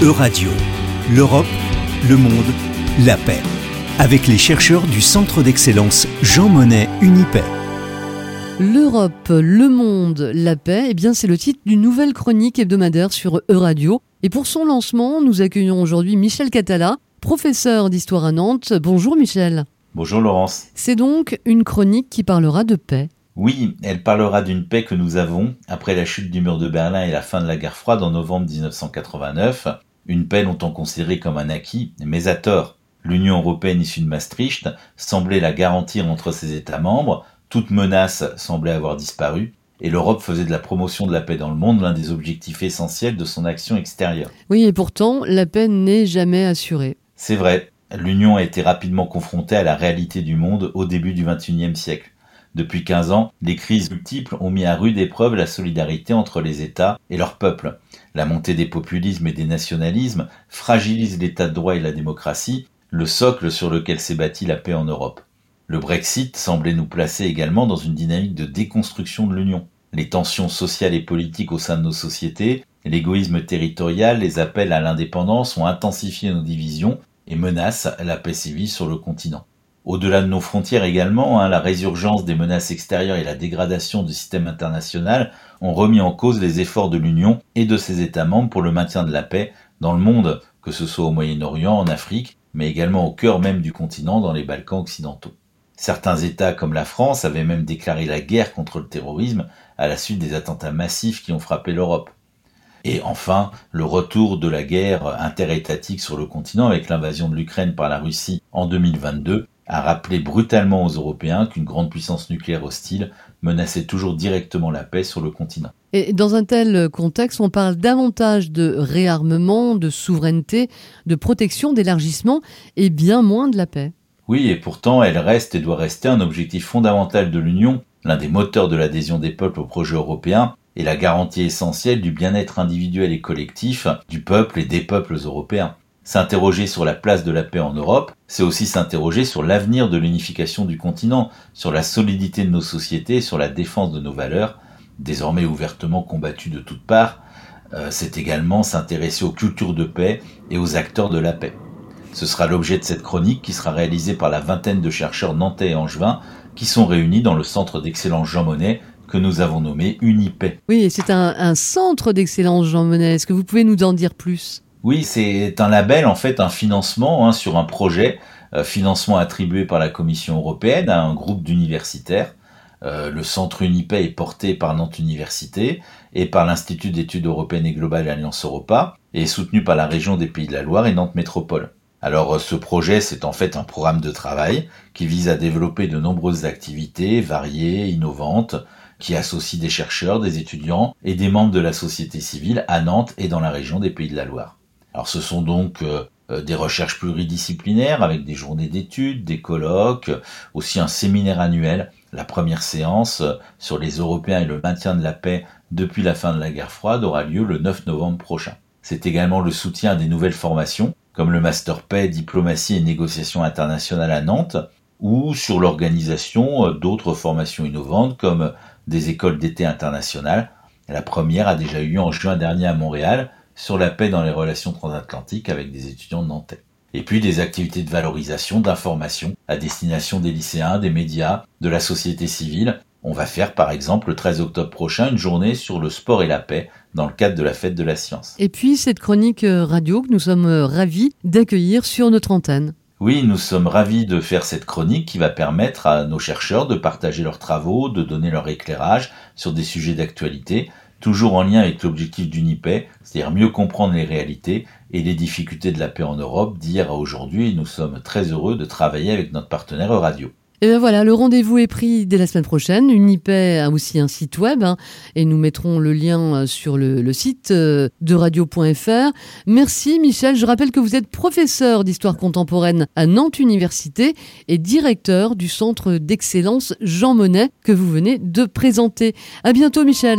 Euradio, l'Europe, le monde, la paix. Avec les chercheurs du Centre d'excellence Jean Monnet Unipaix. L'Europe, le monde, la paix, eh bien c'est le titre d'une nouvelle chronique hebdomadaire sur Euradio. Et pour son lancement, nous accueillons aujourd'hui Michel Catala, professeur d'histoire à Nantes. Bonjour Michel. Bonjour Laurence. C'est donc une chronique qui parlera de paix. Oui, elle parlera d'une paix que nous avons après la chute du mur de Berlin et la fin de la guerre froide en novembre 1989, une paix longtemps considérée comme un acquis, mais à tort. L'Union européenne issue de Maastricht semblait la garantir entre ses États membres, toute menace semblait avoir disparu, et l'Europe faisait de la promotion de la paix dans le monde l'un des objectifs essentiels de son action extérieure. Oui, et pourtant, la paix n'est jamais assurée. C'est vrai, l'Union a été rapidement confrontée à la réalité du monde au début du XXIe siècle. Depuis 15 ans, les crises multiples ont mis à rude épreuve la solidarité entre les États et leurs peuples. La montée des populismes et des nationalismes fragilise l'état de droit et la démocratie, le socle sur lequel s'est bâtie la paix en Europe. Le Brexit semblait nous placer également dans une dynamique de déconstruction de l'Union. Les tensions sociales et politiques au sein de nos sociétés, l'égoïsme territorial, les appels à l'indépendance ont intensifié nos divisions et menacent la paix civile sur le continent. Au-delà de nos frontières également, hein, la résurgence des menaces extérieures et la dégradation du système international ont remis en cause les efforts de l'Union et de ses États membres pour le maintien de la paix dans le monde, que ce soit au Moyen-Orient, en Afrique, mais également au cœur même du continent, dans les Balkans occidentaux. Certains États comme la France avaient même déclaré la guerre contre le terrorisme à la suite des attentats massifs qui ont frappé l'Europe. Et enfin, le retour de la guerre interétatique sur le continent avec l'invasion de l'Ukraine par la Russie en 2022 a rappelé brutalement aux Européens qu'une grande puissance nucléaire hostile menaçait toujours directement la paix sur le continent. Et dans un tel contexte, on parle davantage de réarmement, de souveraineté, de protection, d'élargissement, et bien moins de la paix. Oui, et pourtant, elle reste et doit rester un objectif fondamental de l'Union, l'un des moteurs de l'adhésion des peuples au projet européen, et la garantie essentielle du bien-être individuel et collectif du peuple et des peuples européens. S'interroger sur la place de la paix en Europe, c'est aussi s'interroger sur l'avenir de l'unification du continent, sur la solidité de nos sociétés, sur la défense de nos valeurs, désormais ouvertement combattues de toutes parts. Euh, c'est également s'intéresser aux cultures de paix et aux acteurs de la paix. Ce sera l'objet de cette chronique qui sera réalisée par la vingtaine de chercheurs nantais et angevins qui sont réunis dans le centre d'excellence Jean Monnet que nous avons nommé Unipaix. Oui, c'est un, un centre d'excellence Jean Monnet. Est-ce que vous pouvez nous en dire plus? Oui, c'est un label, en fait, un financement hein, sur un projet, euh, financement attribué par la Commission européenne à un groupe d'universitaires. Euh, le centre Unipay est porté par Nantes Université et par l'Institut d'études européennes et globales Alliance Europa et soutenu par la région des Pays de la Loire et Nantes Métropole. Alors euh, ce projet, c'est en fait un programme de travail qui vise à développer de nombreuses activités variées, innovantes, qui associe des chercheurs, des étudiants et des membres de la société civile à Nantes et dans la région des Pays de la Loire. Alors ce sont donc euh, euh, des recherches pluridisciplinaires avec des journées d'études, des colloques, aussi un séminaire annuel, la première séance euh, sur les Européens et le maintien de la paix depuis la fin de la guerre froide aura lieu le 9 novembre prochain. C'est également le soutien à des nouvelles formations, comme le Master Paix, Diplomatie et Négociations internationales à Nantes, ou sur l'organisation d'autres formations innovantes comme des écoles d'été internationales. La première a déjà eu lieu en juin dernier à Montréal sur la paix dans les relations transatlantiques avec des étudiants nantais. Et puis des activités de valorisation, d'information à destination des lycéens, des médias, de la société civile. On va faire par exemple le 13 octobre prochain une journée sur le sport et la paix dans le cadre de la fête de la science. Et puis cette chronique euh, radio que nous sommes euh, ravis d'accueillir sur notre antenne. Oui, nous sommes ravis de faire cette chronique qui va permettre à nos chercheurs de partager leurs travaux, de donner leur éclairage sur des sujets d'actualité, toujours en lien avec l'objectif d'Unipay, c'est-à-dire mieux comprendre les réalités et les difficultés de la paix en Europe d'hier à aujourd'hui. Nous sommes très heureux de travailler avec notre partenaire Radio. Et bien voilà, le rendez-vous est pris dès la semaine prochaine. Unipay a aussi un site web hein, et nous mettrons le lien euh, sur le, site euh, de radio.fr. Merci Michel. Je rappelle que vous êtes professeur d'histoire contemporaine à Nantes Université et directeur du centre d'excellence Jean Monnet que vous venez de présenter. À bientôt Michel.